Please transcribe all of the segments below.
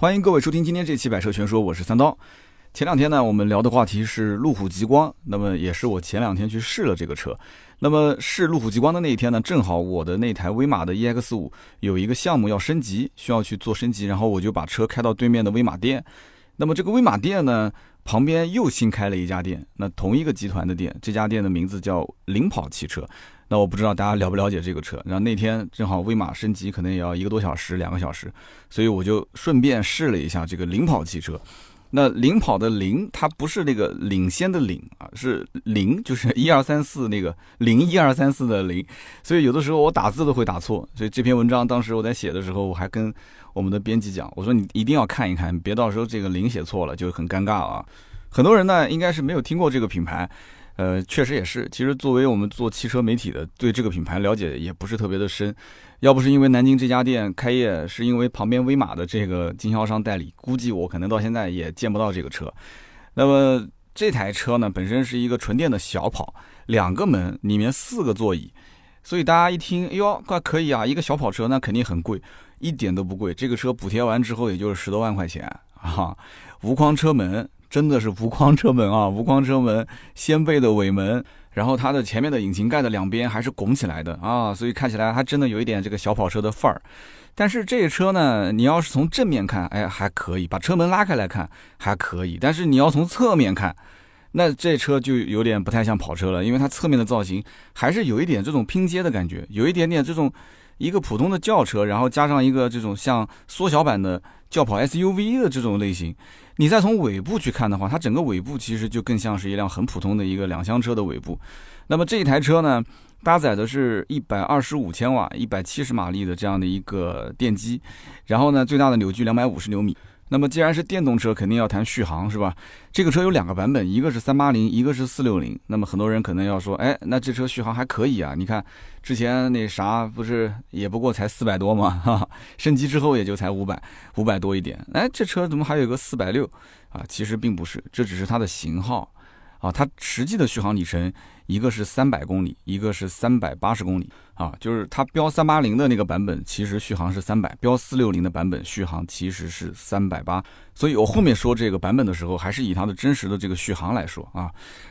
欢迎各位收听今天这期《百车全说》，我是三刀。前两天呢，我们聊的话题是路虎极光，那么也是我前两天去试了这个车。那么试路虎极光的那一天呢，正好我的那台威马的 EX 五有一个项目要升级，需要去做升级，然后我就把车开到对面的威马店。那么这个威马店呢，旁边又新开了一家店，那同一个集团的店，这家店的名字叫领跑汽车。那我不知道大家了不了解这个车。然后那天正好威马升级，可能也要一个多小时、两个小时，所以我就顺便试了一下这个领跑汽车。那领跑的领，它不是那个领先的领啊，是零，就是一二三四那个零一二三四的零。所以有的时候我打字都会打错。所以这篇文章当时我在写的时候，我还跟我们的编辑讲，我说你一定要看一看，别到时候这个零写错了就很尴尬啊。很多人呢应该是没有听过这个品牌。呃，确实也是。其实作为我们做汽车媒体的，对这个品牌了解也不是特别的深。要不是因为南京这家店开业，是因为旁边威马的这个经销商代理，估计我可能到现在也见不到这个车。那么这台车呢，本身是一个纯电的小跑，两个门，里面四个座椅，所以大家一听，哎呦，怪可以啊！一个小跑车那肯定很贵，一点都不贵。这个车补贴完之后，也就是十多万块钱啊，无框车门。真的是无框车门啊，无框车门，掀背的尾门，然后它的前面的引擎盖的两边还是拱起来的啊，所以看起来还真的有一点这个小跑车的范儿。但是这车呢，你要是从正面看，哎，还可以，把车门拉开来看还可以。但是你要从侧面看，那这车就有点不太像跑车了，因为它侧面的造型还是有一点这种拼接的感觉，有一点点这种一个普通的轿车，然后加上一个这种像缩小版的轿跑 SUV 的这种类型。你再从尾部去看的话，它整个尾部其实就更像是一辆很普通的一个两厢车的尾部。那么这一台车呢，搭载的是一百二十五千瓦、一百七十马力的这样的一个电机，然后呢，最大的扭矩两百五十牛米。那么既然是电动车，肯定要谈续航，是吧？这个车有两个版本，一个是三八零，一个是四六零。那么很多人可能要说，哎，那这车续航还可以啊？你看之前那啥不是也不过才四百多吗？哈，升级之后也就才五百，五百多一点。哎，这车怎么还有个四百六啊？其实并不是，这只是它的型号啊，它实际的续航里程。一个是三百公里，一个是三百八十公里啊，就是它标三八零的那个版本，其实续航是三百；标四六零的版本，续航其实是三百八。所以我后面说这个版本的时候，还是以它的真实的这个续航来说啊。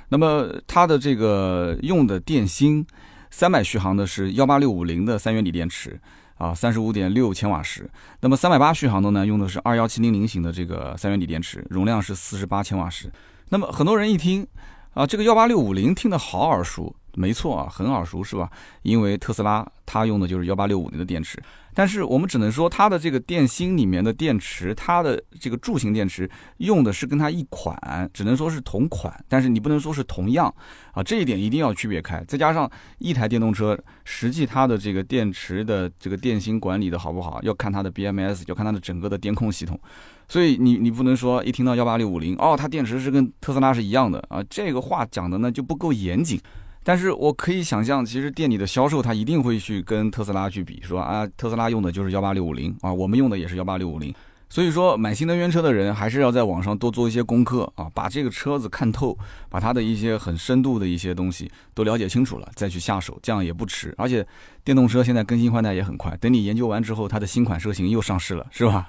那么它的这个用的电芯，三百续航的是幺八六五零的三元锂电池啊，三十五点六千瓦时。那么三百八续航的呢，用的是二幺七零零型的这个三元锂电池，容量是四十八千瓦时。那么很多人一听。啊，这个幺八六五零听得好耳熟，没错啊，很耳熟是吧？因为特斯拉它用的就是幺八六五零的电池，但是我们只能说它的这个电芯里面的电池，它的这个柱形电池用的是跟它一款，只能说是同款，但是你不能说是同样啊，这一点一定要区别开。再加上一台电动车，实际它的这个电池的这个电芯管理的好不好，要看它的 BMS，要看它的整个的电控系统。所以你你不能说一听到幺八六五零哦，它电池是跟特斯拉是一样的啊，这个话讲的呢就不够严谨。但是我可以想象，其实店里的销售他一定会去跟特斯拉去比，说啊，特斯拉用的就是幺八六五零啊，我们用的也是幺八六五零。所以说买新能源车的人还是要在网上多做一些功课啊，把这个车子看透，把它的一些很深度的一些东西都了解清楚了，再去下手，这样也不迟。而且电动车现在更新换代也很快，等你研究完之后，它的新款车型又上市了，是吧？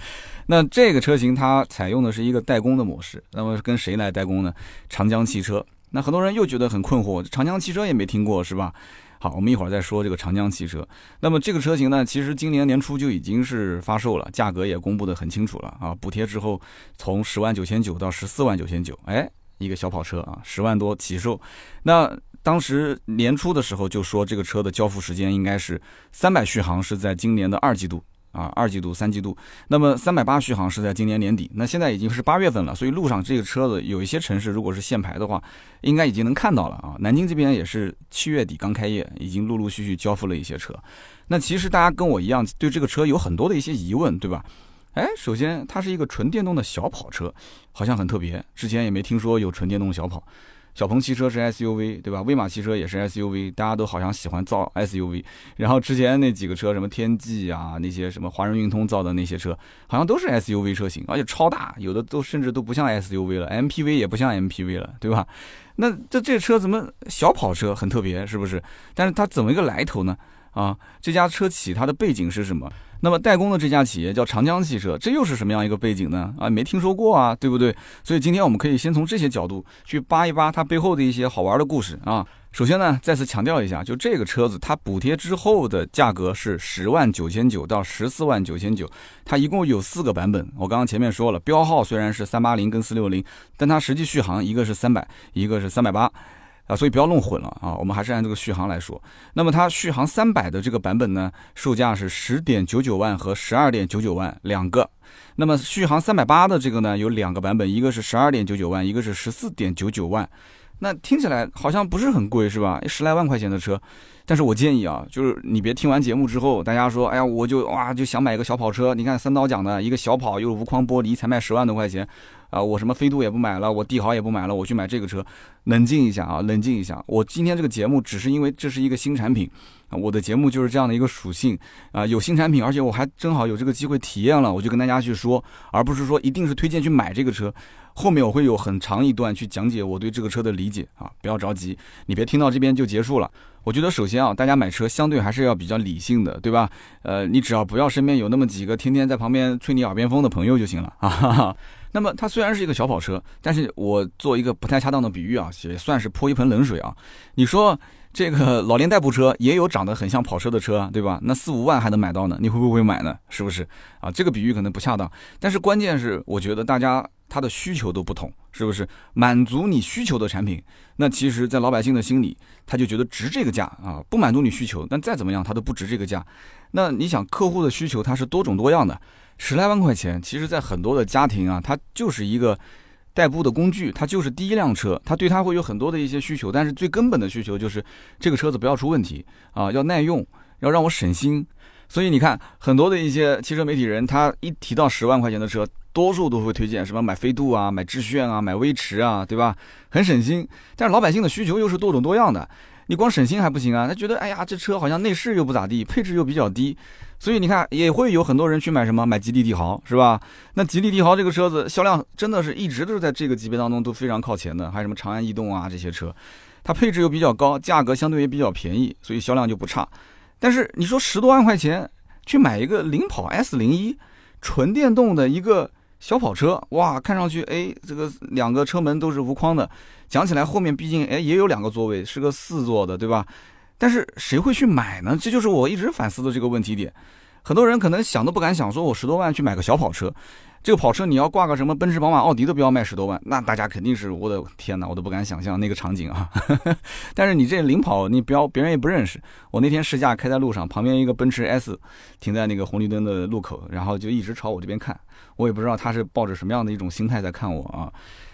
那这个车型它采用的是一个代工的模式，那么跟谁来代工呢？长江汽车。那很多人又觉得很困惑，长江汽车也没听过是吧？好，我们一会儿再说这个长江汽车。那么这个车型呢，其实今年年初就已经是发售了，价格也公布的很清楚了啊。补贴之后，从十万九千九到十四万九千九，哎，一个小跑车啊，十万多起售。那当时年初的时候就说这个车的交付时间应该是三百续航是在今年的二季度。啊，二季度、三季度，那么三百八续航是在今年年底。那现在已经是八月份了，所以路上这个车子有一些城市，如果是限牌的话，应该已经能看到了啊。南京这边也是七月底刚开业，已经陆陆续续交付了一些车。那其实大家跟我一样，对这个车有很多的一些疑问，对吧？哎，首先它是一个纯电动的小跑车，好像很特别，之前也没听说有纯电动小跑。小鹏汽车是 SUV，对吧？威马汽车也是 SUV，大家都好像喜欢造 SUV。然后之前那几个车，什么天际啊，那些什么华人运通造的那些车，好像都是 SUV 车型，而且超大，有的都甚至都不像 SUV 了，MPV 也不像 MPV 了，对吧？那这这车怎么小跑车很特别，是不是？但是它怎么一个来头呢？啊，这家车企它的背景是什么？那么代工的这家企业叫长江汽车，这又是什么样一个背景呢？啊，没听说过啊，对不对？所以今天我们可以先从这些角度去扒一扒它背后的一些好玩的故事啊。首先呢，再次强调一下，就这个车子它补贴之后的价格是十万九千九到十四万九千九，它一共有四个版本。我刚刚前面说了，标号虽然是三八零跟四六零，但它实际续航一个是三百，一个是三百八。啊，所以不要弄混了啊！我们还是按这个续航来说。那么它续航三百的这个版本呢，售价是十点九九万和十二点九九万两个。那么续航三百八的这个呢，有两个版本，一个是十二点九九万，一个是十四点九九万。那听起来好像不是很贵，是吧？十来万块钱的车。但是我建议啊，就是你别听完节目之后，大家说，哎呀，我就哇就想买一个小跑车。你看三刀讲的一个小跑又无框玻璃，才卖十万多块钱。啊，我什么飞度也不买了，我帝豪也不买了，我去买这个车。冷静一下啊，冷静一下。我今天这个节目只是因为这是一个新产品，啊，我的节目就是这样的一个属性啊，有新产品，而且我还正好有这个机会体验了，我就跟大家去说，而不是说一定是推荐去买这个车。后面我会有很长一段去讲解我对这个车的理解啊，不要着急，你别听到这边就结束了。我觉得首先啊，大家买车相对还是要比较理性的，对吧？呃，你只要不要身边有那么几个天天在旁边吹你耳边风的朋友就行了啊。哈哈那么它虽然是一个小跑车，但是我做一个不太恰当的比喻啊，也算是泼一盆冷水啊。你说这个老年代步车也有长得很像跑车的车，对吧？那四五万还能买到呢，你会不会买呢？是不是啊？这个比喻可能不恰当，但是关键是我觉得大家他的需求都不同，是不是？满足你需求的产品，那其实在老百姓的心里，他就觉得值这个价啊。不满足你需求，但再怎么样他都不值这个价。那你想客户的需求它是多种多样的。十来万块钱，其实，在很多的家庭啊，它就是一个代步的工具，它就是第一辆车，它对它会有很多的一些需求，但是最根本的需求就是这个车子不要出问题啊，要耐用，要让我省心。所以你看，很多的一些汽车媒体人，他一提到十万块钱的车，多数都会推荐什么买飞度啊、买致炫啊、买威驰啊，对吧？很省心。但是老百姓的需求又是多种多样的，你光省心还不行啊，他觉得哎呀，这车好像内饰又不咋地，配置又比较低。所以你看，也会有很多人去买什么买吉利帝豪，是吧？那吉利帝豪这个车子销量真的是一直都是在这个级别当中都非常靠前的。还有什么长安逸动啊这些车，它配置又比较高，价格相对也比较便宜，所以销量就不差。但是你说十多万块钱去买一个领跑 S 零一纯电动的一个小跑车，哇，看上去哎，这个两个车门都是无框的，讲起来后面毕竟哎也有两个座位，是个四座的，对吧？但是谁会去买呢？这就是我一直反思的这个问题点。很多人可能想都不敢想，说我十多万去买个小跑车，这个跑车你要挂个什么奔驰、宝马、奥迪都不要卖十多万，那大家肯定是我的天哪，我都不敢想象那个场景啊。但是你这领跑，你标别人也不认识。我那天试驾开在路上，旁边一个奔驰 S 停在那个红绿灯的路口，然后就一直朝我这边看，我也不知道他是抱着什么样的一种心态在看我啊。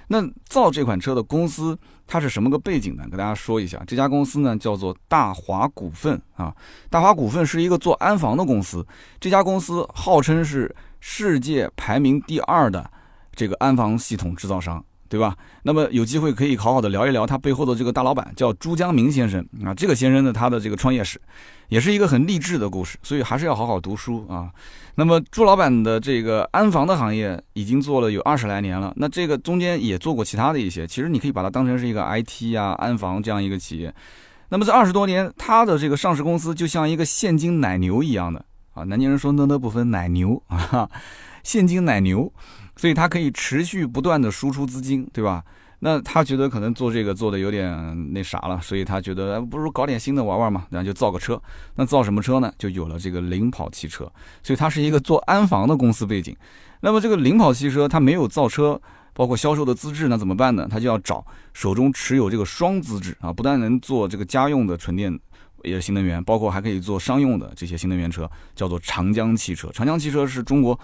那造这款车的公司它是什么个背景呢？跟大家说一下，这家公司呢叫做大华股份啊。大华股份是一个做安防的公司，这家公司号称是世界排名第二的这个安防系统制造商。对吧？那么有机会可以好好的聊一聊他背后的这个大老板，叫朱江明先生啊。这个先生呢，他的这个创业史也是一个很励志的故事，所以还是要好好读书啊。那么朱老板的这个安防的行业已经做了有二十来年了，那这个中间也做过其他的一些，其实你可以把它当成是一个 IT 啊安防这样一个企业。那么这二十多年，他的这个上市公司就像一个现金奶牛一样的啊。南京人说呢呢不分奶牛啊，现金奶牛。所以他可以持续不断的输出资金，对吧？那他觉得可能做这个做的有点那啥了，所以他觉得不如搞点新的玩玩嘛，然后就造个车。那造什么车呢？就有了这个领跑汽车。所以它是一个做安防的公司背景。那么这个领跑汽车它没有造车，包括销售的资质，那怎么办呢？他就要找手中持有这个双资质啊，不但能做这个家用的纯电也新能源，包括还可以做商用的这些新能源车，叫做长江汽车。长江汽车是中国。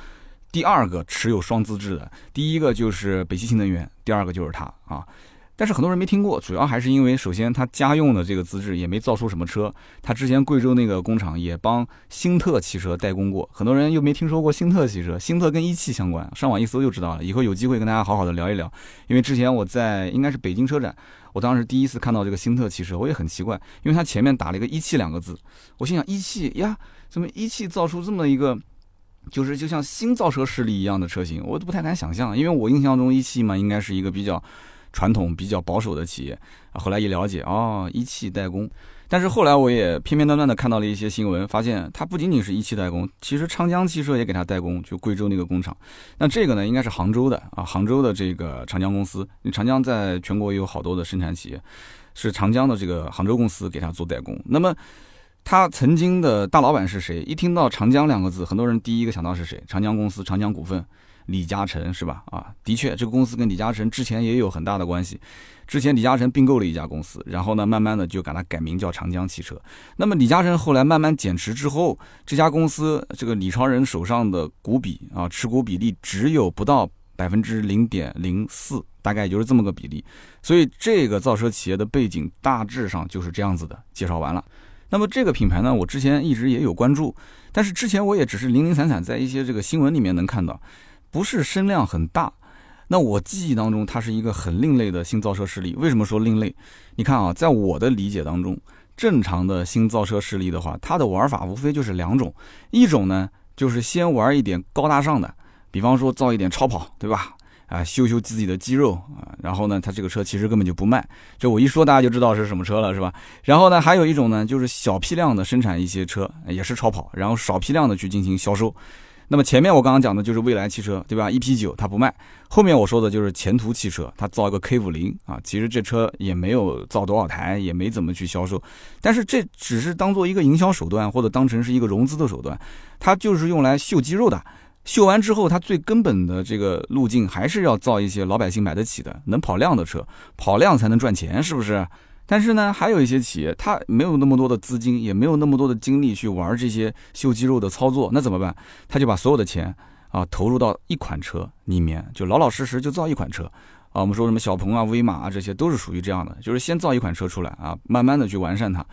第二个持有双资质的，第一个就是北汽新能源，第二个就是它啊。但是很多人没听过，主要还是因为，首先它家用的这个资质也没造出什么车。它之前贵州那个工厂也帮新特汽车代工过，很多人又没听说过新特汽车。新特跟一汽相关，上网一搜就知道了。以后有机会跟大家好好的聊一聊。因为之前我在应该是北京车展，我当时第一次看到这个新特汽车，我也很奇怪，因为它前面打了一个一汽两个字，我心想一汽呀，怎么一汽造出这么一个？就是就像新造车势力一样的车型，我都不太敢想象，因为我印象中一汽嘛，应该是一个比较传统比较保守的企业。后来一了解，哦，一汽代工。但是后来我也片片段段的看到了一些新闻，发现它不仅仅是一汽代工，其实长江汽车也给它代工，就贵州那个工厂。那这个呢，应该是杭州的啊，杭州的这个长江公司。长江在全国也有好多的生产企业，是长江的这个杭州公司给它做代工。那么，他曾经的大老板是谁？一听到长江两个字，很多人第一个想到是谁？长江公司、长江股份。李嘉诚是吧？啊，的确，这个公司跟李嘉诚之前也有很大的关系。之前李嘉诚并购了一家公司，然后呢，慢慢的就给它改名叫长江汽车。那么李嘉诚后来慢慢减持之后，这家公司这个李超人手上的股比啊，持股比例只有不到百分之零点零四，大概就是这么个比例。所以这个造车企业的背景大致上就是这样子的。介绍完了，那么这个品牌呢，我之前一直也有关注，但是之前我也只是零零散散在一些这个新闻里面能看到。不是声量很大，那我记忆当中它是一个很另类的新造车势力。为什么说另类？你看啊，在我的理解当中，正常的新造车势力的话，它的玩法无非就是两种，一种呢就是先玩一点高大上的，比方说造一点超跑，对吧？啊，秀秀自己的肌肉啊，然后呢，他这个车其实根本就不卖，这我一说大家就知道是什么车了，是吧？然后呢，还有一种呢，就是小批量的生产一些车，也是超跑，然后少批量的去进行销售。那么前面我刚刚讲的就是蔚来汽车，对吧？EP 九它不卖，后面我说的就是前途汽车，它造一个 K 五零啊，其实这车也没有造多少台，也没怎么去销售，但是这只是当做一个营销手段，或者当成是一个融资的手段，它就是用来秀肌肉的。秀完之后，它最根本的这个路径还是要造一些老百姓买得起的、能跑量的车，跑量才能赚钱，是不是？但是呢，还有一些企业，它没有那么多的资金，也没有那么多的精力去玩这些秀肌肉的操作，那怎么办？他就把所有的钱啊投入到一款车里面，就老老实实就造一款车啊。我们说什么小鹏啊、威马啊，这些都是属于这样的，就是先造一款车出来啊，慢慢的去完善它。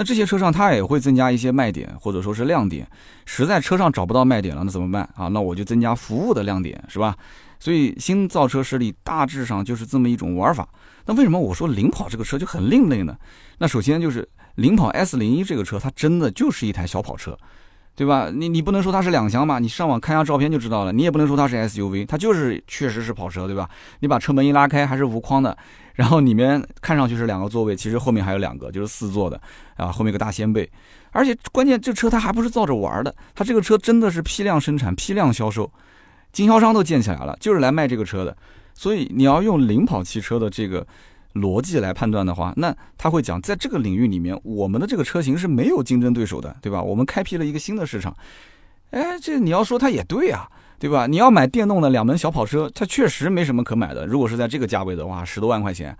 那这些车上它也会增加一些卖点或者说是亮点，实在车上找不到卖点了，那怎么办啊？那我就增加服务的亮点，是吧？所以新造车势力大致上就是这么一种玩法。那为什么我说领跑这个车就很另类呢？那首先就是领跑 S 零一这个车，它真的就是一台小跑车，对吧？你你不能说它是两厢嘛？你上网看下照片就知道了。你也不能说它是 SUV，它就是确实是跑车，对吧？你把车门一拉开还是无框的，然后里面看上去是两个座位，其实后面还有两个，就是四座的啊，后面个大掀背。而且关键这车它还不是造着玩的，它这个车真的是批量生产、批量销售。经销商都建起来了，就是来卖这个车的。所以你要用领跑汽车的这个逻辑来判断的话，那他会讲，在这个领域里面，我们的这个车型是没有竞争对手的，对吧？我们开辟了一个新的市场。哎，这你要说它也对啊，对吧？你要买电动的两门小跑车，它确实没什么可买的。如果是在这个价位的话，十多万块钱。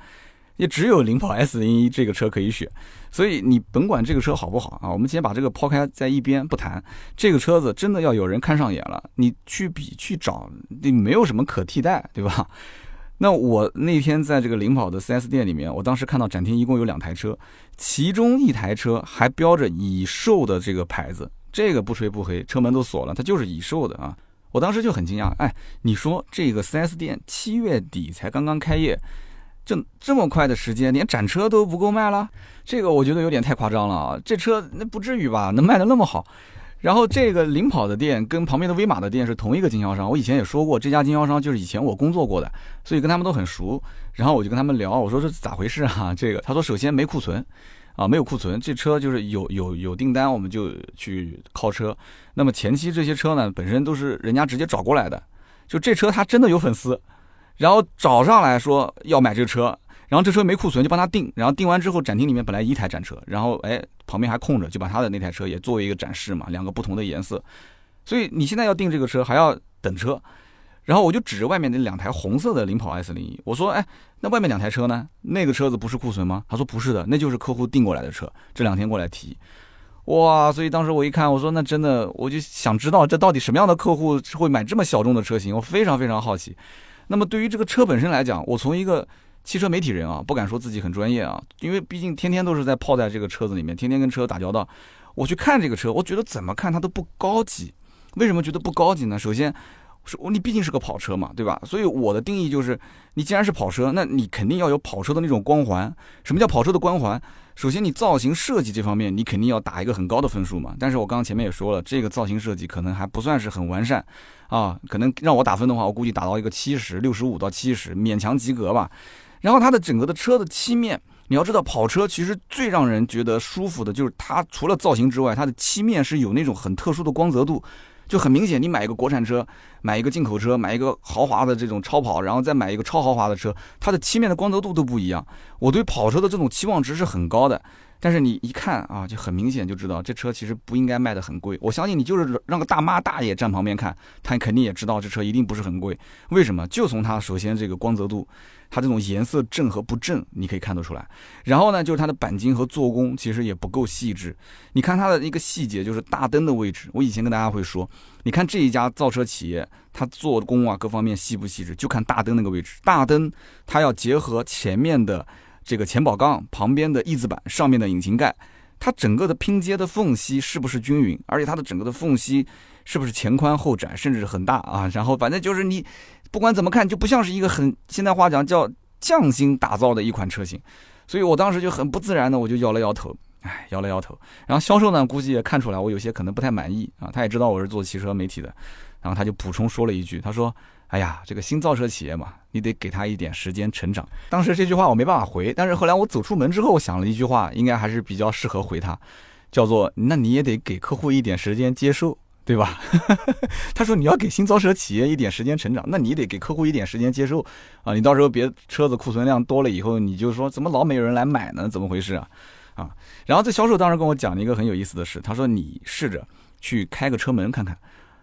也只有领跑 S 零一这个车可以选，所以你甭管这个车好不好啊，我们先把这个抛开在一边不谈。这个车子真的要有人看上眼了，你去比去找，你没有什么可替代，对吧？那我那天在这个领跑的 4S 店里面，我当时看到展厅一共有两台车，其中一台车还标着已售的这个牌子，这个不吹不黑，车门都锁了，它就是已售的啊。我当时就很惊讶，哎，你说这个 4S 店七月底才刚刚开业。这这么快的时间，连展车都不够卖了，这个我觉得有点太夸张了啊！这车那不至于吧？能卖的那么好？然后这个领跑的店跟旁边的威马的店是同一个经销商，我以前也说过，这家经销商就是以前我工作过的，所以跟他们都很熟。然后我就跟他们聊，我说这咋回事啊？这个他说首先没库存，啊没有库存，这车就是有有有订单我们就去靠车。那么前期这些车呢，本身都是人家直接找过来的，就这车他真的有粉丝。然后找上来说要买这车，然后这车没库存就帮他订，然后订完之后展厅里面本来一台展车，然后哎旁边还空着，就把他的那台车也作为一个展示嘛，两个不同的颜色，所以你现在要订这个车还要等车，然后我就指着外面那两台红色的领跑 S 零一，我说哎那外面两台车呢？那个车子不是库存吗？他说不是的，那就是客户订过来的车，这两天过来提，哇！所以当时我一看，我说那真的我就想知道这到底什么样的客户会买这么小众的车型，我非常非常好奇。那么对于这个车本身来讲，我从一个汽车媒体人啊，不敢说自己很专业啊，因为毕竟天天都是在泡在这个车子里面，天天跟车打交道。我去看这个车，我觉得怎么看它都不高级。为什么觉得不高级呢？首先，你毕竟是个跑车嘛，对吧？所以我的定义就是，你既然是跑车，那你肯定要有跑车的那种光环。什么叫跑车的光环？首先，你造型设计这方面，你肯定要打一个很高的分数嘛。但是我刚刚前面也说了，这个造型设计可能还不算是很完善。啊，可能让我打分的话，我估计打到一个七十六十五到七十，勉强及格吧。然后它的整个的车的漆面，你要知道跑车其实最让人觉得舒服的就是它除了造型之外，它的漆面是有那种很特殊的光泽度。就很明显，你买一个国产车，买一个进口车，买一个豪华的这种超跑，然后再买一个超豪华的车，它的漆面的光泽度都不一样。我对跑车的这种期望值是很高的。但是你一看啊，就很明显就知道这车其实不应该卖的很贵。我相信你就是让个大妈大爷站旁边看，他肯定也知道这车一定不是很贵。为什么？就从它首先这个光泽度，它这种颜色正和不正，你可以看得出来。然后呢，就是它的钣金和做工其实也不够细致。你看它的一个细节，就是大灯的位置。我以前跟大家会说，你看这一家造车企业，它做工啊各方面细不细致，就看大灯那个位置。大灯它要结合前面的。这个前保杠旁边的翼子板上面的引擎盖，它整个的拼接的缝隙是不是均匀？而且它的整个的缝隙是不是前宽后窄，甚至很大啊？然后反正就是你不管怎么看，就不像是一个很现代话讲叫匠心打造的一款车型。所以我当时就很不自然的，我就摇了摇头，哎，摇了摇头。然后销售呢，估计也看出来我有些可能不太满意啊，他也知道我是做汽车媒体的，然后他就补充说了一句，他说。哎呀，这个新造车企业嘛，你得给他一点时间成长。当时这句话我没办法回，但是后来我走出门之后，我想了一句话，应该还是比较适合回他，叫做“那你也得给客户一点时间接受，对吧？”他说：“你要给新造车企业一点时间成长，那你得给客户一点时间接受啊！你到时候别车子库存量多了以后，你就说怎么老没有人来买呢？怎么回事啊？啊！然后这销售当时跟我讲了一个很有意思的事，他说：你试着去开个车门看看，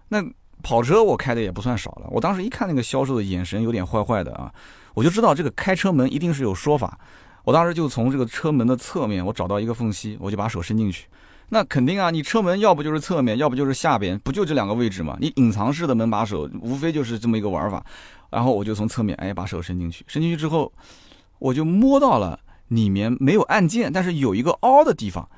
那。”跑车我开的也不算少了，我当时一看那个销售的眼神有点坏坏的啊，我就知道这个开车门一定是有说法。我当时就从这个车门的侧面，我找到一个缝隙，我就把手伸进去。那肯定啊，你车门要不就是侧面，要不就是下边，不就这两个位置吗？你隐藏式的门把手，无非就是这么一个玩法。然后我就从侧面，哎，把手伸进去，伸进去之后，我就摸到了里面没有按键，但是有一个凹的地方。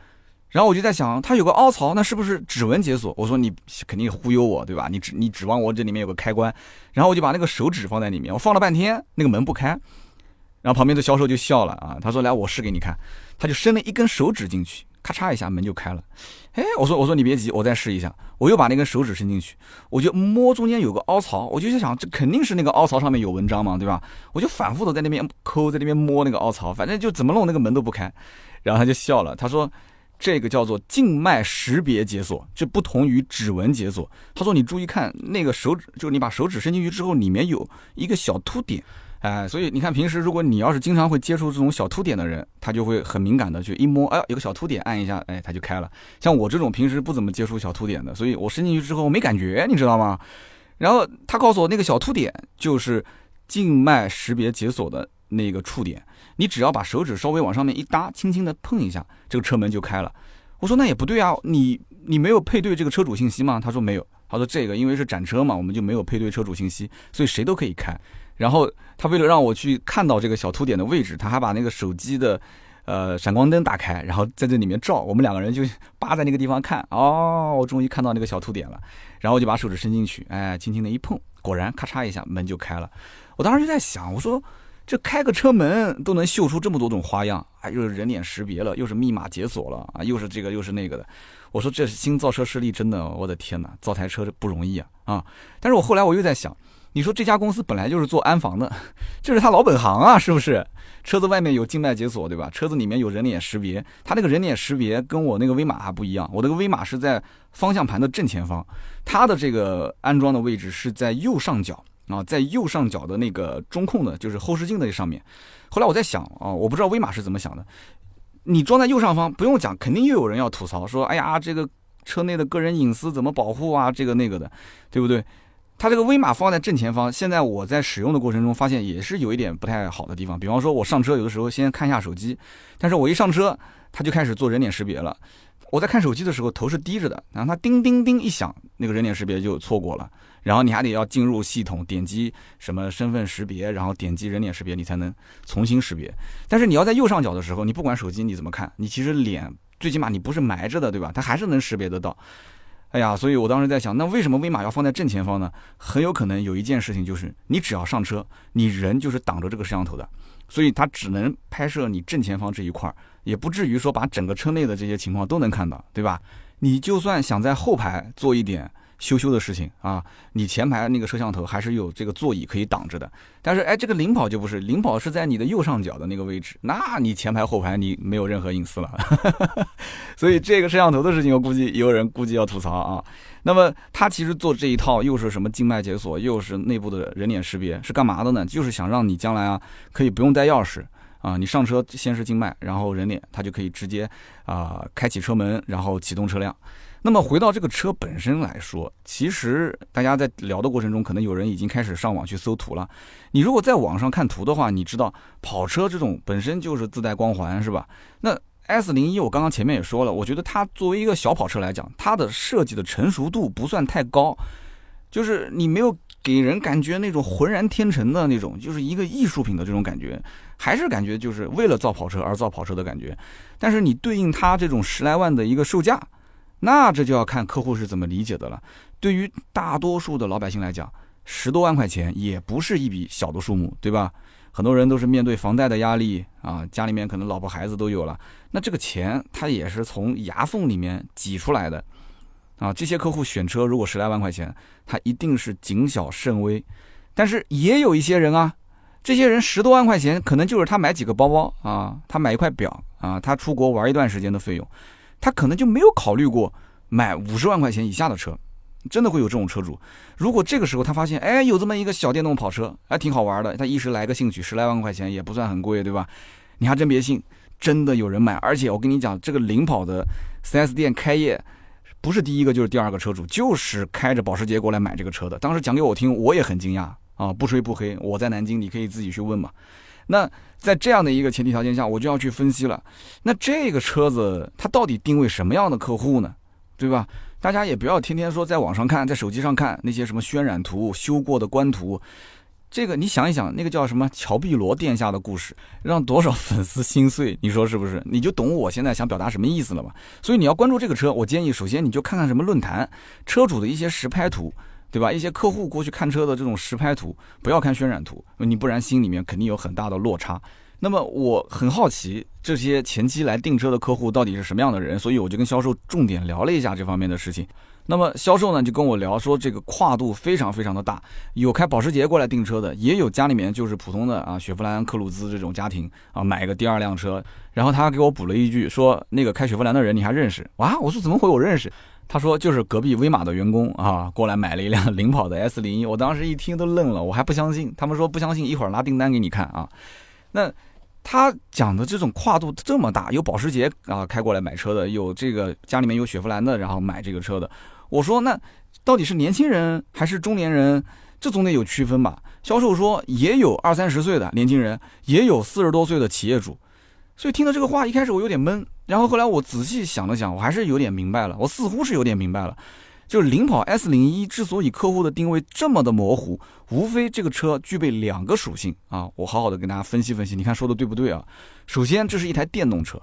然后我就在想，它有个凹槽，那是不是指纹解锁？我说你肯定忽悠我，对吧？你指你指望我这里面有个开关，然后我就把那个手指放在里面，我放了半天，那个门不开。然后旁边的销售就笑了啊，他说来我试给你看，他就伸了一根手指进去，咔嚓一下门就开了。哎，我说我说你别急，我再试一下。我又把那根手指伸进去，我就摸中间有个凹槽，我就在想这肯定是那个凹槽上面有文章嘛，对吧？我就反复的在那边抠，在那边摸那个凹槽，反正就怎么弄那个门都不开。然后他就笑了，他说。这个叫做静脉识别解锁，这不同于指纹解锁。他说：“你注意看那个手指，就是你把手指伸进去之后，里面有一个小凸点，哎，所以你看平时如果你要是经常会接触这种小凸点的人，他就会很敏感的去一摸，哎，有个小凸点，按一下，哎，它就开了。像我这种平时不怎么接触小凸点的，所以我伸进去之后没感觉，你知道吗？然后他告诉我那个小凸点就是静脉识别解锁的那个触点。”你只要把手指稍微往上面一搭，轻轻的碰一下，这个车门就开了。我说那也不对啊，你你没有配对这个车主信息吗？他说没有。他说这个因为是展车嘛，我们就没有配对车主信息，所以谁都可以开。然后他为了让我去看到这个小凸点的位置，他还把那个手机的呃闪光灯打开，然后在这里面照，我们两个人就扒在那个地方看。哦，我终于看到那个小凸点了，然后我就把手指伸进去，哎，轻轻的一碰，果然咔嚓一下门就开了。我当时就在想，我说。这开个车门都能秀出这么多种花样啊！又是人脸识别了，又是密码解锁了啊！又是这个又是那个的。我说这是新造车势力，真的，我的天哪，造台车不容易啊啊！但是我后来我又在想，你说这家公司本来就是做安防的，这是他老本行啊，是不是？车子外面有静脉解锁，对吧？车子里面有人脸识别，他那个人脸识别跟我那个威马还不一样，我那个威马是在方向盘的正前方，它的这个安装的位置是在右上角。啊，在右上角的那个中控的，就是后视镜的上面。后来我在想啊，我不知道威马是怎么想的。你装在右上方，不用讲，肯定又有人要吐槽说：“哎呀，这个车内的个人隐私怎么保护啊？这个那个的，对不对？”它这个威马放在正前方，现在我在使用的过程中发现也是有一点不太好的地方。比方说，我上车有的时候先看一下手机，但是我一上车，它就开始做人脸识别了。我在看手机的时候头是低着的，然后它叮叮叮一响，那个人脸识别就错过了。然后你还得要进入系统，点击什么身份识别，然后点击人脸识别，你才能重新识别。但是你要在右上角的时候，你不管手机你怎么看，你其实脸最起码你不是埋着的，对吧？它还是能识别得到。哎呀，所以我当时在想，那为什么威马要放在正前方呢？很有可能有一件事情就是，你只要上车，你人就是挡着这个摄像头的，所以它只能拍摄你正前方这一块儿，也不至于说把整个车内的这些情况都能看到，对吧？你就算想在后排做一点。羞羞的事情啊，你前排那个摄像头还是有这个座椅可以挡着的。但是哎，这个领跑就不是，领跑是在你的右上角的那个位置，那你前排后排你没有任何隐私了。所以这个摄像头的事情，我估计也有人估计要吐槽啊。那么他其实做这一套又是什么静脉解锁，又是内部的人脸识别，是干嘛的呢？就是想让你将来啊可以不用带钥匙啊，你上车先是静脉，然后人脸，它就可以直接啊开启车门，然后启动车辆。那么回到这个车本身来说，其实大家在聊的过程中，可能有人已经开始上网去搜图了。你如果在网上看图的话，你知道跑车这种本身就是自带光环，是吧？那 S 零一我刚刚前面也说了，我觉得它作为一个小跑车来讲，它的设计的成熟度不算太高，就是你没有给人感觉那种浑然天成的那种，就是一个艺术品的这种感觉，还是感觉就是为了造跑车而造跑车的感觉。但是你对应它这种十来万的一个售价。那这就要看客户是怎么理解的了。对于大多数的老百姓来讲，十多万块钱也不是一笔小的数目，对吧？很多人都是面对房贷的压力啊，家里面可能老婆孩子都有了，那这个钱他也是从牙缝里面挤出来的啊。这些客户选车如果十来万块钱，他一定是谨小慎微。但是也有一些人啊，这些人十多万块钱可能就是他买几个包包啊，他买一块表啊，他出国玩一段时间的费用。他可能就没有考虑过买五十万块钱以下的车，真的会有这种车主。如果这个时候他发现，哎，有这么一个小电动跑车，还挺好玩的，他一时来个兴趣，十来万块钱也不算很贵，对吧？你还真别信，真的有人买。而且我跟你讲，这个领跑的 4S 店开业，不是第一个就是第二个车主，就是开着保时捷过来买这个车的。当时讲给我听，我也很惊讶啊，不吹不黑，我在南京，你可以自己去问嘛。那在这样的一个前提条件下，我就要去分析了。那这个车子它到底定位什么样的客户呢？对吧？大家也不要天天说在网上看，在手机上看那些什么渲染图、修过的官图。这个你想一想，那个叫什么乔碧罗殿下的故事，让多少粉丝心碎？你说是不是？你就懂我现在想表达什么意思了吧？所以你要关注这个车，我建议首先你就看看什么论坛，车主的一些实拍图。对吧？一些客户过去看车的这种实拍图，不要看渲染图，你不然心里面肯定有很大的落差。那么我很好奇，这些前期来订车的客户到底是什么样的人，所以我就跟销售重点聊了一下这方面的事情。那么销售呢就跟我聊说，这个跨度非常非常的大，有开保时捷过来订车的，也有家里面就是普通的啊雪佛兰科鲁兹这种家庭啊买个第二辆车。然后他给我补了一句说，那个开雪佛兰的人你还认识？哇，我说怎么会我认识？他说就是隔壁威马的员工啊，过来买了一辆 领跑的 S 零一，我当时一听都愣了，我还不相信。他们说不相信，一会儿拿订单给你看啊。那他讲的这种跨度这么大，有保时捷啊开过来买车的，有这个家里面有雪佛兰的，然后买这个车的。我说那到底是年轻人还是中年人？这总得有区分吧？销售说也有二三十岁的年轻人，也有四十多岁的企业主。所以听到这个话，一开始我有点懵。然后后来我仔细想了想，我还是有点明白了。我似乎是有点明白了，就是领跑 S 零一之所以客户的定位这么的模糊，无非这个车具备两个属性啊。我好好的跟大家分析分析，你看说的对不对啊？首先，这是一台电动车。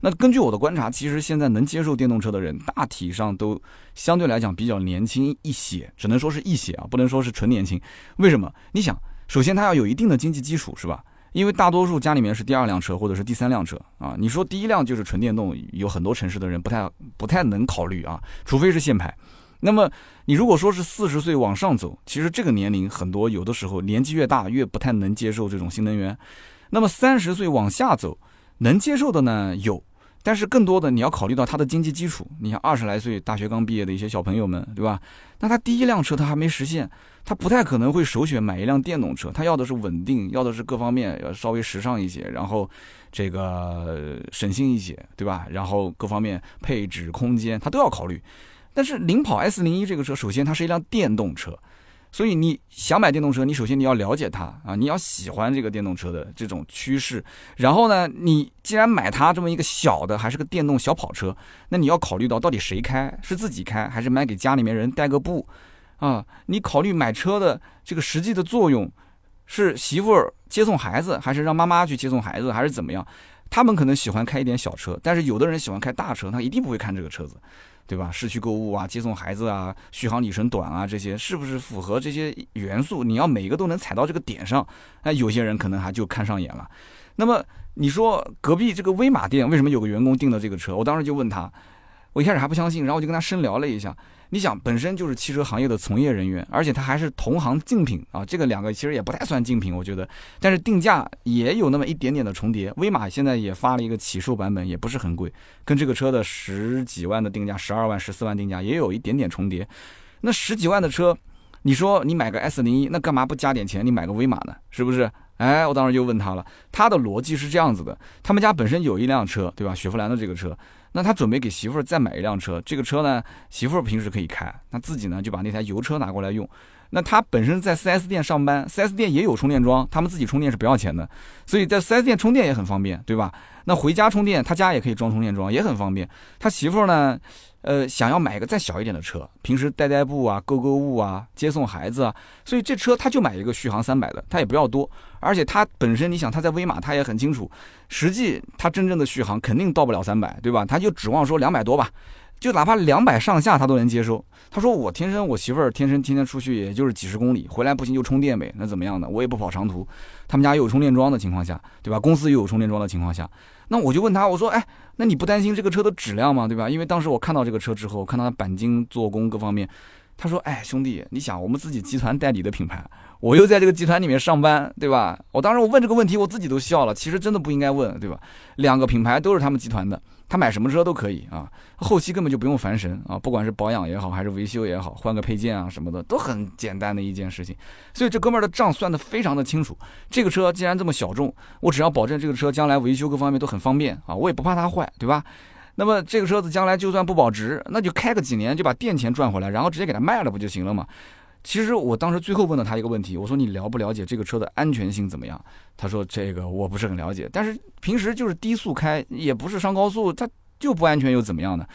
那根据我的观察，其实现在能接受电动车的人，大体上都相对来讲比较年轻一些，只能说是一些啊，不能说是纯年轻。为什么？你想，首先它要有一定的经济基础，是吧？因为大多数家里面是第二辆车或者是第三辆车啊，你说第一辆就是纯电动，有很多城市的人不太不太能考虑啊，除非是限牌。那么你如果说是四十岁往上走，其实这个年龄很多有的时候年纪越大越不太能接受这种新能源。那么三十岁往下走，能接受的呢有。但是更多的你要考虑到他的经济基础，你像二十来岁大学刚毕业的一些小朋友们，对吧？那他第一辆车他还没实现，他不太可能会首选买一辆电动车，他要的是稳定，要的是各方面要稍微时尚一些，然后这个省心一些，对吧？然后各方面配置、空间他都要考虑。但是领跑 S 零一这个车，首先它是一辆电动车。所以你想买电动车，你首先你要了解它啊，你要喜欢这个电动车的这种趋势。然后呢，你既然买它这么一个小的，还是个电动小跑车，那你要考虑到到底谁开，是自己开还是买给家里面人代个步啊？你考虑买车的这个实际的作用，是媳妇儿接送孩子，还是让妈妈去接送孩子，还是怎么样？他们可能喜欢开一点小车，但是有的人喜欢开大车，他一定不会看这个车子。对吧？市区购物啊，接送孩子啊，续航里程短啊，这些是不是符合这些元素？你要每一个都能踩到这个点上，那有些人可能还就看上眼了。那么你说隔壁这个威马店为什么有个员工订了这个车？我当时就问他，我一开始还不相信，然后我就跟他深聊了一下。你想，本身就是汽车行业的从业人员，而且他还是同行竞品啊，这个两个其实也不太算竞品，我觉得。但是定价也有那么一点点的重叠。威马现在也发了一个起售版本，也不是很贵，跟这个车的十几万的定价、十二万、十四万定价也有一点点重叠。那十几万的车，你说你买个 S 零一，那干嘛不加点钱？你买个威马呢？是不是？哎，我当时就问他了，他的逻辑是这样子的：他们家本身有一辆车，对吧？雪佛兰的这个车。那他准备给媳妇儿再买一辆车，这个车呢，媳妇儿平时可以开，那自己呢就把那台油车拿过来用。那他本身在 4S 店上班，4S 店也有充电桩，他们自己充电是不要钱的，所以在 4S 店充电也很方便，对吧？那回家充电，他家也可以装充电桩，也很方便。他媳妇儿呢？呃，想要买一个再小一点的车，平时代代步啊、购购物啊、接送孩子啊，所以这车他就买一个续航三百的，他也不要多。而且他本身，你想他在威马，他也很清楚，实际他真正的续航肯定到不了三百，对吧？他就指望说两百多吧，就哪怕两百上下他都能接受。他说我天生我媳妇儿天生天天出去也就是几十公里，回来不行就充电呗，那怎么样的？我也不跑长途，他们家又有充电桩的情况下，对吧？公司又有充电桩的情况下。那我就问他，我说，哎，那你不担心这个车的质量吗？对吧？因为当时我看到这个车之后，看到它钣金做工各方面，他说，哎，兄弟，你想我们自己集团代理的品牌，我又在这个集团里面上班，对吧？我当时我问这个问题，我自己都笑了。其实真的不应该问，对吧？两个品牌都是他们集团的。他买什么车都可以啊，后期根本就不用烦神啊，不管是保养也好，还是维修也好，换个配件啊什么的都很简单的一件事情。所以这哥们儿的账算得非常的清楚。这个车既然这么小众，我只要保证这个车将来维修各方面都很方便啊，我也不怕它坏，对吧？那么这个车子将来就算不保值，那就开个几年就把电钱赚回来，然后直接给它卖了不就行了嘛？其实我当时最后问了他一个问题，我说你了不了解这个车的安全性怎么样？他说这个我不是很了解，但是平时就是低速开，也不是上高速，它就不安全又怎么样呢？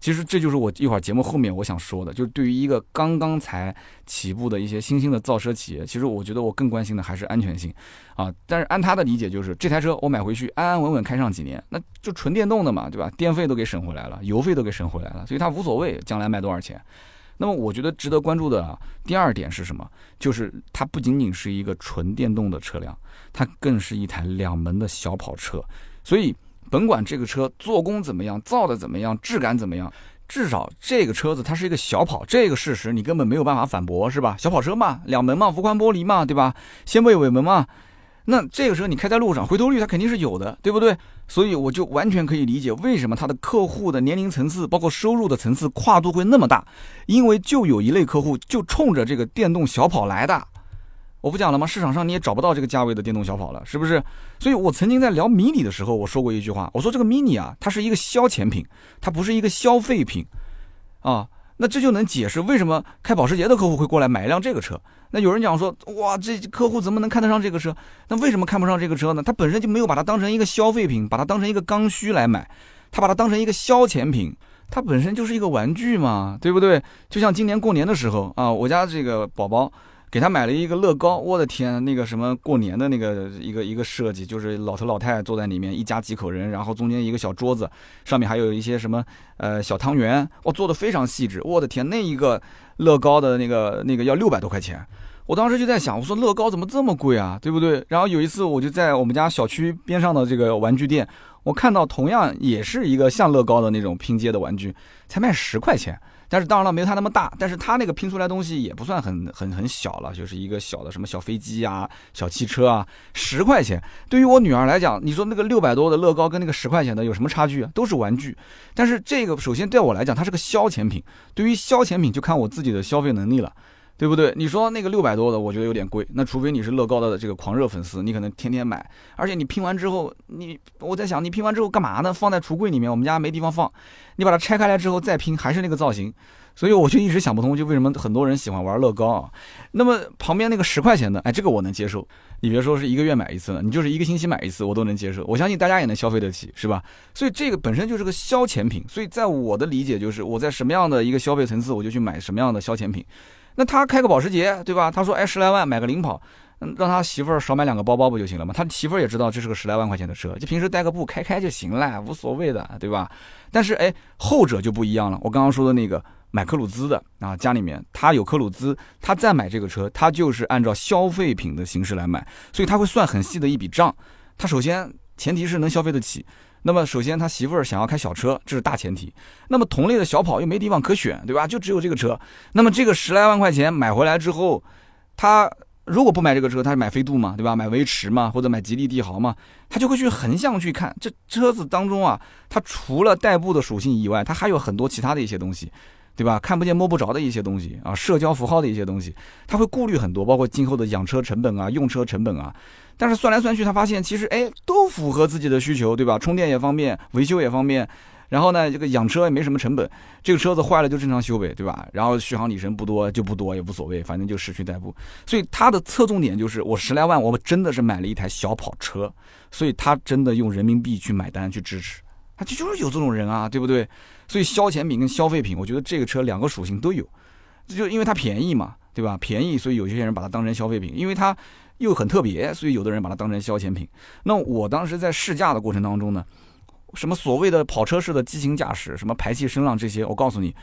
其实这就是我一会儿节目后面我想说的，就是对于一个刚刚才起步的一些新兴的造车企业，其实我觉得我更关心的还是安全性啊。但是按他的理解，就是这台车我买回去安安稳稳开上几年，那就纯电动的嘛，对吧？电费都给省回来了，油费都给省回来了，所以他无所谓将来卖多少钱。那么我觉得值得关注的第二点是什么？就是它不仅仅是一个纯电动的车辆，它更是一台两门的小跑车。所以甭管这个车做工怎么样，造的怎么样，质感怎么样，至少这个车子它是一个小跑，这个事实你根本没有办法反驳，是吧？小跑车嘛，两门嘛，无宽玻璃嘛，对吧？掀背尾门嘛。那这个车你开在路上，回头率它肯定是有的，对不对？所以我就完全可以理解为什么它的客户的年龄层次，包括收入的层次跨度会那么大，因为就有一类客户就冲着这个电动小跑来的。我不讲了吗？市场上你也找不到这个价位的电动小跑了，是不是？所以我曾经在聊迷你的时候，我说过一句话，我说这个 mini 啊，它是一个消遣品，它不是一个消费品，啊。那这就能解释为什么开保时捷的客户会过来买一辆这个车。那有人讲说，哇，这客户怎么能看得上这个车？那为什么看不上这个车呢？他本身就没有把它当成一个消费品，把它当成一个刚需来买，他把它当成一个消遣品，它本身就是一个玩具嘛，对不对？就像今年过年的时候啊，我家这个宝宝。给他买了一个乐高，我的天，那个什么过年的那个一个一个设计，就是老头老太太坐在里面，一家几口人，然后中间一个小桌子，上面还有一些什么呃小汤圆，我做的非常细致，我的天，那一个乐高的那个那个要六百多块钱，我当时就在想，我说乐高怎么这么贵啊，对不对？然后有一次我就在我们家小区边上的这个玩具店，我看到同样也是一个像乐高的那种拼接的玩具，才卖十块钱。但是当然了，没有它那么大，但是它那个拼出来东西也不算很很很小了，就是一个小的什么小飞机啊、小汽车啊，十块钱。对于我女儿来讲，你说那个六百多的乐高跟那个十块钱的有什么差距啊？都是玩具。但是这个首先对我来讲，它是个消遣品。对于消遣品，就看我自己的消费能力了。对不对？你说那个六百多的，我觉得有点贵。那除非你是乐高的这个狂热粉丝，你可能天天买。而且你拼完之后，你我在想，你拼完之后干嘛呢？放在橱柜里面，我们家没地方放。你把它拆开来之后再拼，还是那个造型。所以我就一直想不通，就为什么很多人喜欢玩乐高啊？那么旁边那个十块钱的，哎，这个我能接受。你别说是一个月买一次了，你就是一个星期买一次，我都能接受。我相信大家也能消费得起，是吧？所以这个本身就是个消遣品。所以在我的理解就是，我在什么样的一个消费层次，我就去买什么样的消遣品。那他开个保时捷，对吧？他说，哎，十来万买个领跑，让他媳妇儿少买两个包包不就行了吗？他媳妇儿也知道这是个十来万块钱的车，就平时带个步开开就行了，无所谓的，对吧？但是，哎，后者就不一样了。我刚刚说的那个买科鲁兹的啊，家里面他有科鲁兹，他再买这个车，他就是按照消费品的形式来买，所以他会算很细的一笔账。他首先前提是能消费得起。那么首先他媳妇儿想要开小车，这是大前提。那么同类的小跑又没地方可选，对吧？就只有这个车。那么这个十来万块钱买回来之后，他如果不买这个车，他买飞度嘛，对吧？买威驰嘛，或者买吉利帝豪嘛，他就会去横向去看这车子当中啊，它除了代步的属性以外，它还有很多其他的一些东西。对吧？看不见摸不着的一些东西啊，社交符号的一些东西，他会顾虑很多，包括今后的养车成本啊、用车成本啊。但是算来算去，他发现其实哎都符合自己的需求，对吧？充电也方便，维修也方便。然后呢，这个养车也没什么成本，这个车子坏了就正常修呗，对吧？然后续航里程不多就不多也无所谓，反正就市区代步。所以他的侧重点就是我十来万，我真的是买了一台小跑车，所以他真的用人民币去买单去支持。他就就是有这种人啊，对不对？所以消遣品跟消费品，我觉得这个车两个属性都有，这就因为它便宜嘛，对吧？便宜，所以有些人把它当成消费品；因为它又很特别，所以有的人把它当成消遣品。那我当时在试驾的过程当中呢，什么所谓的跑车式的激情驾驶，什么排气声浪这些，我告诉你，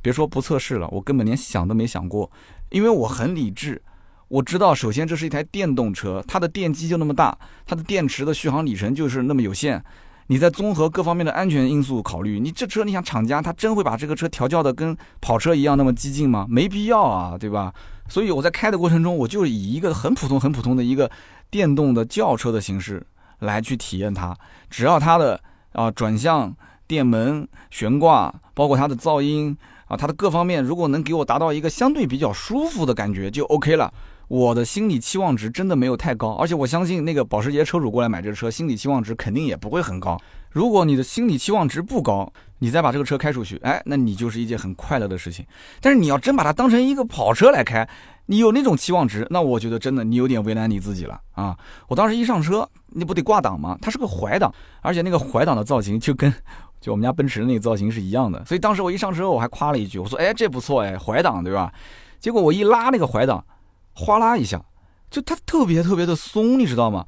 别说不测试了，我根本连想都没想过，因为我很理智，我知道，首先这是一台电动车，它的电机就那么大，它的电池的续航里程就是那么有限。你在综合各方面的安全因素考虑，你这车，你想厂家他真会把这个车调教的跟跑车一样那么激进吗？没必要啊，对吧？所以我在开的过程中，我就以一个很普通、很普通的一个电动的轿车的形式来去体验它。只要它的啊转向、电门、悬挂，包括它的噪音啊，它的各方面，如果能给我达到一个相对比较舒服的感觉，就 OK 了。我的心理期望值真的没有太高，而且我相信那个保时捷车主过来买这车，心理期望值肯定也不会很高。如果你的心理期望值不高，你再把这个车开出去，哎，那你就是一件很快乐的事情。但是你要真把它当成一个跑车来开，你有那种期望值，那我觉得真的你有点为难你自己了啊！我当时一上车，你不得挂档吗？它是个怀档，而且那个怀档的造型就跟就我们家奔驰的那个造型是一样的。所以当时我一上车，我还夸了一句，我说：“哎，这不错哎，怀档对吧？”结果我一拉那个怀档。哗啦一下，就它特别特别的松，你知道吗？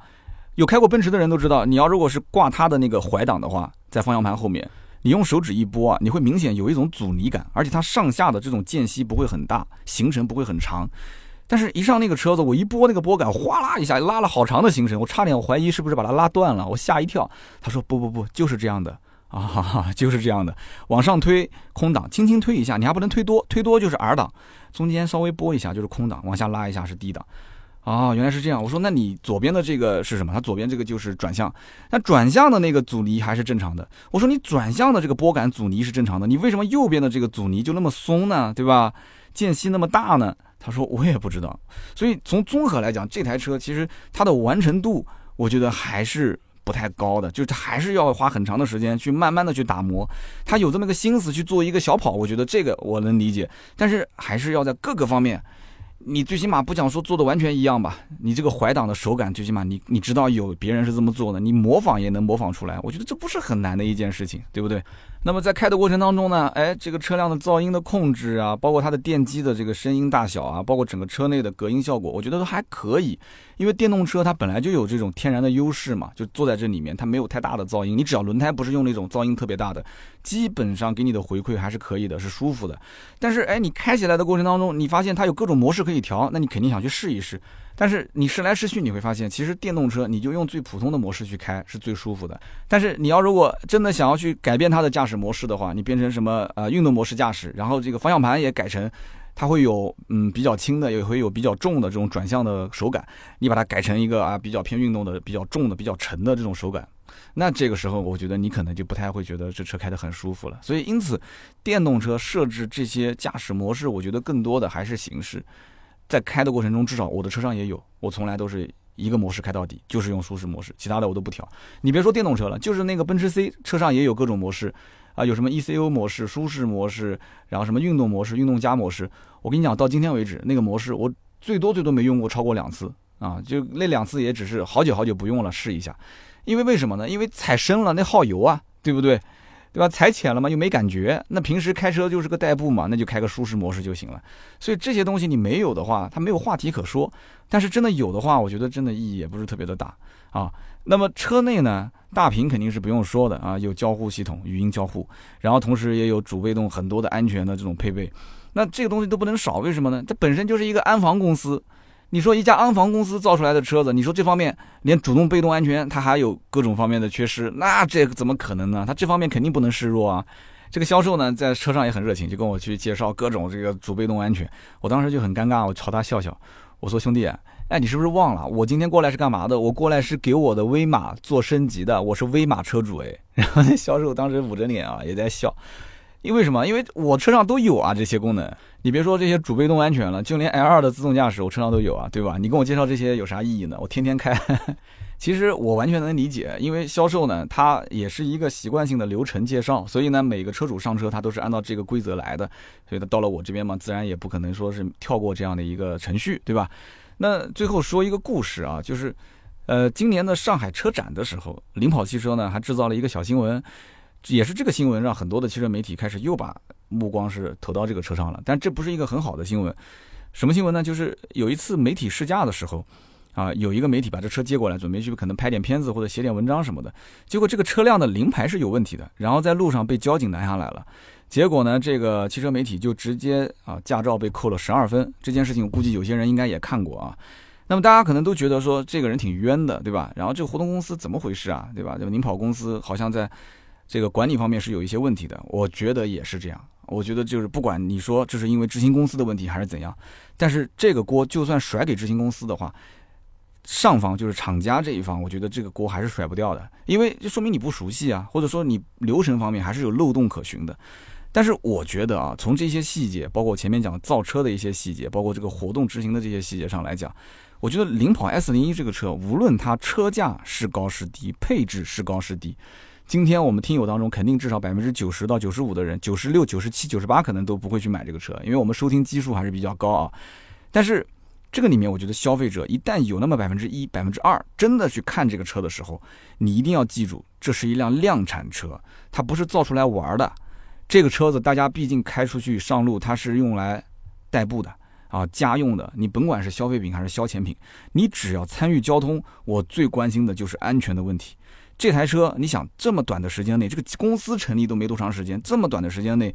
有开过奔驰的人都知道，你要如果是挂它的那个怀档的话，在方向盘后面，你用手指一拨啊，你会明显有一种阻尼感，而且它上下的这种间隙不会很大，行程不会很长。但是，一上那个车子，我一拨那个拨杆，哗啦一下拉了好长的行程，我差点我怀疑是不是把它拉断了，我吓一跳。他说不不不，就是这样的啊，就是这样的，往上推空档，轻轻推一下，你还不能推多，推多就是 R 档。中间稍微拨一下就是空档，往下拉一下是 D 档，啊，原来是这样。我说那你左边的这个是什么？它左边这个就是转向，那转向的那个阻尼还是正常的。我说你转向的这个拨杆阻尼是正常的，你为什么右边的这个阻尼就那么松呢？对吧？间隙那么大呢？他说我也不知道。所以从综合来讲，这台车其实它的完成度，我觉得还是。不太高的，就还是要花很长的时间去慢慢的去打磨，他有这么个心思去做一个小跑，我觉得这个我能理解，但是还是要在各个方面，你最起码不想说做的完全一样吧，你这个怀档的手感最起码你你知道有别人是这么做的，你模仿也能模仿出来，我觉得这不是很难的一件事情，对不对？那么在开的过程当中呢，哎，这个车辆的噪音的控制啊，包括它的电机的这个声音大小啊，包括整个车内的隔音效果，我觉得都还可以。因为电动车它本来就有这种天然的优势嘛，就坐在这里面它没有太大的噪音。你只要轮胎不是用那种噪音特别大的，基本上给你的回馈还是可以的，是舒服的。但是哎，你开起来的过程当中，你发现它有各种模式可以调，那你肯定想去试一试。但是你试来试去，你会发现，其实电动车你就用最普通的模式去开是最舒服的。但是你要如果真的想要去改变它的驾驶模式的话，你变成什么呃运动模式驾驶，然后这个方向盘也改成，它会有嗯比较轻的，也会有比较重的这种转向的手感。你把它改成一个啊比较偏运动的、比较重的、比较沉的这种手感，那这个时候我觉得你可能就不太会觉得这车开得很舒服了。所以因此，电动车设置这些驾驶模式，我觉得更多的还是形式。在开的过程中，至少我的车上也有，我从来都是一个模式开到底，就是用舒适模式，其他的我都不调。你别说电动车了，就是那个奔驰 C 车上也有各种模式啊，有什么 ECO 模式、舒适模式，然后什么运动模式、运动加模式。我跟你讲，到今天为止，那个模式我最多最多没用过超过两次啊，就那两次也只是好久好久不用了试一下，因为为什么呢？因为踩深了那耗油啊，对不对？对吧？踩浅了嘛，又没感觉。那平时开车就是个代步嘛，那就开个舒适模式就行了。所以这些东西你没有的话，它没有话题可说。但是真的有的话，我觉得真的意义也不是特别的大啊。那么车内呢，大屏肯定是不用说的啊，有交互系统，语音交互，然后同时也有主被动很多的安全的这种配备。那这个东西都不能少，为什么呢？它本身就是一个安防公司。你说一家安防公司造出来的车子，你说这方面连主动被动安全它还有各种方面的缺失，那这怎么可能呢？它这方面肯定不能示弱啊。这个销售呢，在车上也很热情，就跟我去介绍各种这个主被动安全。我当时就很尴尬，我朝他笑笑，我说兄弟，哎，你是不是忘了我今天过来是干嘛的？我过来是给我的威马做升级的，我是威马车主哎。然后销售当时捂着脸啊，也在笑。因为什么？因为我车上都有啊这些功能。你别说这些主被动安全了，就连 L2 的自动驾驶我车上都有啊，对吧？你跟我介绍这些有啥意义呢？我天天开。其实我完全能理解，因为销售呢，它也是一个习惯性的流程介绍，所以呢，每个车主上车他都是按照这个规则来的，所以他到了我这边嘛，自然也不可能说是跳过这样的一个程序，对吧？那最后说一个故事啊，就是，呃，今年的上海车展的时候，领跑汽车呢还制造了一个小新闻。也是这个新闻让很多的汽车媒体开始又把目光是投到这个车上了，但这不是一个很好的新闻。什么新闻呢？就是有一次媒体试驾的时候，啊，有一个媒体把这车接过来，准备去可能拍点片子或者写点文章什么的。结果这个车辆的临牌是有问题的，然后在路上被交警拦下来了。结果呢，这个汽车媒体就直接啊，驾照被扣了十二分。这件事情估计有些人应该也看过啊。那么大家可能都觉得说这个人挺冤的，对吧？然后这个活动公司怎么回事啊？对吧？这个领跑公司好像在。这个管理方面是有一些问题的，我觉得也是这样。我觉得就是不管你说这是因为执行公司的问题还是怎样，但是这个锅就算甩给执行公司的话，上方就是厂家这一方，我觉得这个锅还是甩不掉的，因为就说明你不熟悉啊，或者说你流程方面还是有漏洞可循的。但是我觉得啊，从这些细节，包括前面讲造车的一些细节，包括这个活动执行的这些细节上来讲，我觉得领跑 S 零一这个车，无论它车价是高是低，配置是高是低。今天我们听友当中，肯定至少百分之九十到九十五的人，九十六、九十七、九十八可能都不会去买这个车，因为我们收听基数还是比较高啊。但是这个里面，我觉得消费者一旦有那么百分之一、百分之二真的去看这个车的时候，你一定要记住，这是一辆量产车，它不是造出来玩的。这个车子大家毕竟开出去上路，它是用来代步的啊，家用的。你甭管是消费品还是消遣品，你只要参与交通，我最关心的就是安全的问题。这台车，你想这么短的时间内，这个公司成立都没多长时间，这么短的时间内，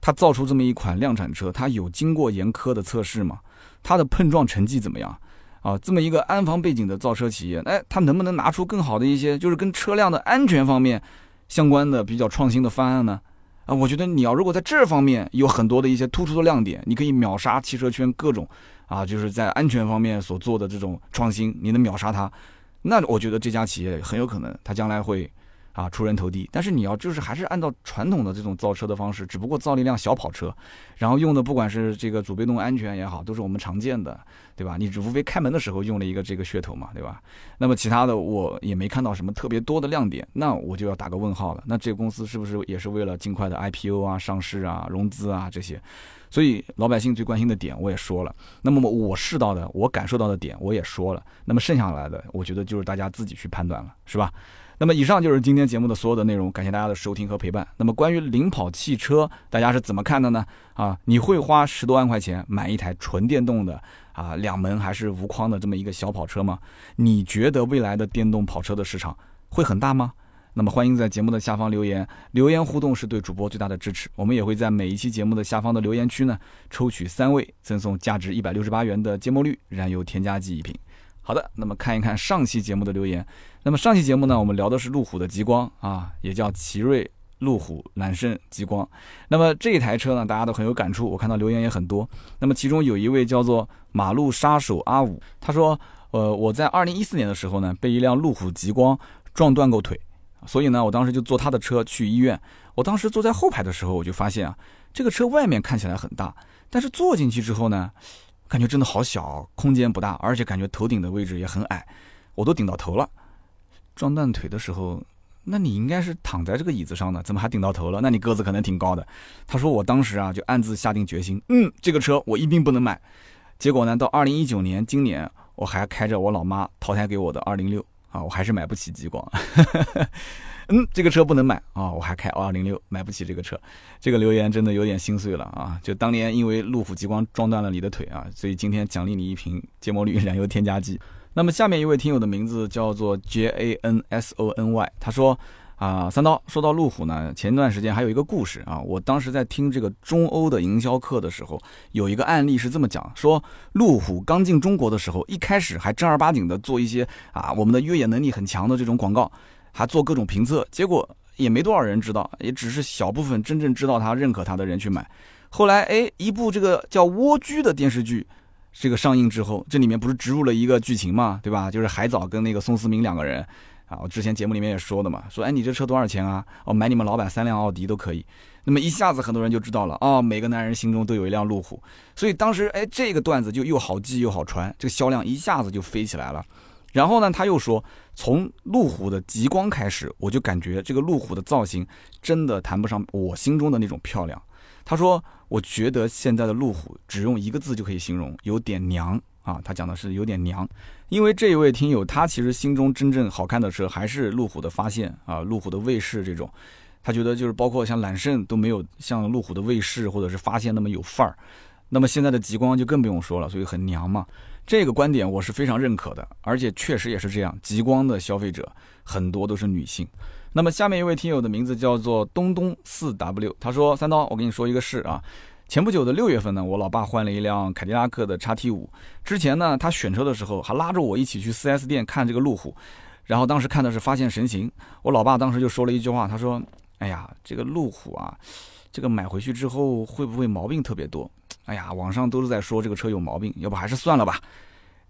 它造出这么一款量产车，它有经过严苛的测试吗？它的碰撞成绩怎么样？啊，这么一个安防背景的造车企业，哎，它能不能拿出更好的一些，就是跟车辆的安全方面相关的比较创新的方案呢？啊，我觉得你要如果在这方面有很多的一些突出的亮点，你可以秒杀汽车圈各种啊，就是在安全方面所做的这种创新，你能秒杀它。那我觉得这家企业很有可能，它将来会啊出人头地。但是你要就是还是按照传统的这种造车的方式，只不过造了一辆小跑车，然后用的不管是这个主被动安全也好，都是我们常见的，对吧？你只无非开门的时候用了一个这个噱头嘛，对吧？那么其他的我也没看到什么特别多的亮点，那我就要打个问号了。那这个公司是不是也是为了尽快的 IPO 啊、上市啊、融资啊这些？所以老百姓最关心的点我也说了，那么我试到的、我感受到的点我也说了，那么剩下来的，我觉得就是大家自己去判断了，是吧？那么以上就是今天节目的所有的内容，感谢大家的收听和陪伴。那么关于领跑汽车，大家是怎么看的呢？啊，你会花十多万块钱买一台纯电动的啊两门还是无框的这么一个小跑车吗？你觉得未来的电动跑车的市场会很大吗？那么欢迎在节目的下方留言，留言互动是对主播最大的支持。我们也会在每一期节目的下方的留言区呢，抽取三位赠送价值一百六十八元的芥末绿燃油添加剂一瓶。好的，那么看一看上期节目的留言。那么上期节目呢，我们聊的是路虎的极光啊，也叫奇瑞路虎揽胜极光。那么这一台车呢，大家都很有感触，我看到留言也很多。那么其中有一位叫做马路杀手阿五，他说：呃，我在二零一四年的时候呢，被一辆路虎极光撞断过腿。所以呢，我当时就坐他的车去医院。我当时坐在后排的时候，我就发现啊，这个车外面看起来很大，但是坐进去之后呢，感觉真的好小，空间不大，而且感觉头顶的位置也很矮，我都顶到头了。撞断腿的时候，那你应该是躺在这个椅子上的，怎么还顶到头了？那你个子可能挺高的。他说我当时啊，就暗自下定决心，嗯，这个车我一定不能买。结果呢，到二零一九年今年，我还开着我老妈淘汰给我的二零六。啊，我还是买不起极光，嗯，这个车不能买啊，我还开二零六，买不起这个车，这个留言真的有点心碎了啊！就当年因为路虎极光撞断了你的腿啊，所以今天奖励你一瓶芥末绿燃油添加剂。那么下面一位听友的名字叫做 J A N S O N Y，他说啊，三刀说到路虎呢，前段时间还有一个故事啊，我当时在听这个中欧的营销课的时候，有一个案例是这么讲，说路虎刚进中国的时候，一开始还正儿八经的做一些啊，我们的越野能力很强的这种广告，还做各种评测，结果也没多少人知道，也只是小部分真正知道他、认可他的人去买。后来，哎，一部这个叫《蜗居》的电视剧，这个上映之后，这里面不是植入了一个剧情嘛，对吧？就是海藻跟那个宋思明两个人。啊，我之前节目里面也说的嘛，说哎，你这车多少钱啊？哦，买你们老板三辆奥迪都可以。那么一下子很多人就知道了哦，每个男人心中都有一辆路虎。所以当时哎，这个段子就又好记又好传，这个销量一下子就飞起来了。然后呢，他又说，从路虎的极光开始，我就感觉这个路虎的造型真的谈不上我心中的那种漂亮。他说，我觉得现在的路虎只用一个字就可以形容，有点娘。啊，他讲的是有点娘，因为这一位听友他其实心中真正好看的车还是路虎的发现啊，路虎的卫士这种，他觉得就是包括像揽胜都没有像路虎的卫士或者是发现那么有范儿，那么现在的极光就更不用说了，所以很娘嘛。这个观点我是非常认可的，而且确实也是这样，极光的消费者很多都是女性。那么下面一位听友的名字叫做东东四 W，他说三刀，我跟你说一个事啊。前不久的六月份呢，我老爸换了一辆凯迪拉克的叉 T 五。之前呢，他选车的时候还拉着我一起去 4S 店看这个路虎，然后当时看的是发现神行。我老爸当时就说了一句话，他说：“哎呀，这个路虎啊，这个买回去之后会不会毛病特别多？哎呀，网上都是在说这个车有毛病，要不还是算了吧。”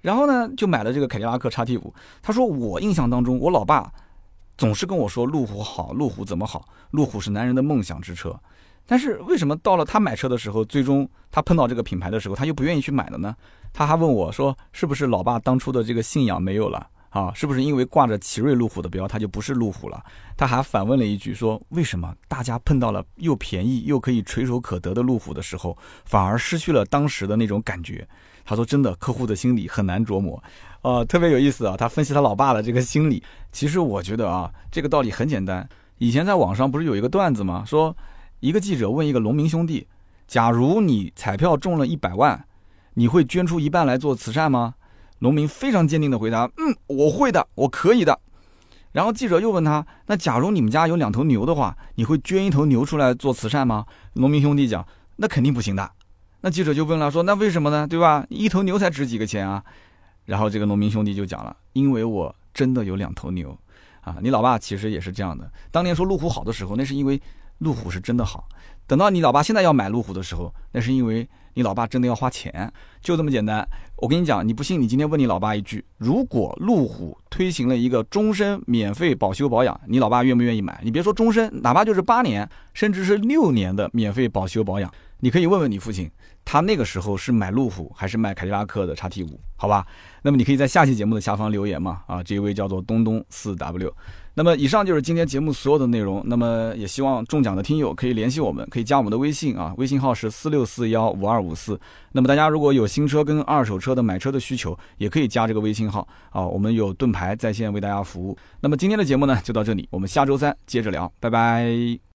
然后呢，就买了这个凯迪拉克叉 T 五。他说：“我印象当中，我老爸总是跟我说路虎好，路虎怎么好？路虎是男人的梦想之车。”但是为什么到了他买车的时候，最终他碰到这个品牌的时候，他又不愿意去买了呢？他还问我说：“是不是老爸当初的这个信仰没有了啊？是不是因为挂着奇瑞路虎的标，它就不是路虎了？”他还反问了一句说：“为什么大家碰到了又便宜又可以垂手可得的路虎的时候，反而失去了当时的那种感觉？”他说：“真的，客户的心理很难琢磨，呃，特别有意思啊。”他分析他老爸的这个心理。其实我觉得啊，这个道理很简单。以前在网上不是有一个段子吗？说。一个记者问一个农民兄弟：“假如你彩票中了一百万，你会捐出一半来做慈善吗？”农民非常坚定地回答：“嗯，我会的，我可以的。”然后记者又问他：“那假如你们家有两头牛的话，你会捐一头牛出来做慈善吗？”农民兄弟讲：“那肯定不行的。”那记者就问了：“说那为什么呢？对吧？一头牛才值几个钱啊？”然后这个农民兄弟就讲了：“因为我真的有两头牛啊！你老爸其实也是这样的。当年说路虎好的时候，那是因为……”路虎是真的好，等到你老爸现在要买路虎的时候，那是因为你老爸真的要花钱，就这么简单。我跟你讲，你不信，你今天问你老爸一句：如果路虎推行了一个终身免费保修保养，你老爸愿不愿意买？你别说终身，哪怕就是八年，甚至是六年的免费保修保养，你可以问问你父亲，他那个时候是买路虎还是买凯迪拉克的叉 T 五？好吧，那么你可以在下期节目的下方留言嘛。啊，这一位叫做东东四 W。那么以上就是今天节目所有的内容。那么也希望中奖的听友可以联系我们，可以加我们的微信啊，微信号是四六四幺五二五四。那么大家如果有新车跟二手车的买车的需求，也可以加这个微信号啊，我们有盾牌在线为大家服务。那么今天的节目呢就到这里，我们下周三接着聊，拜拜。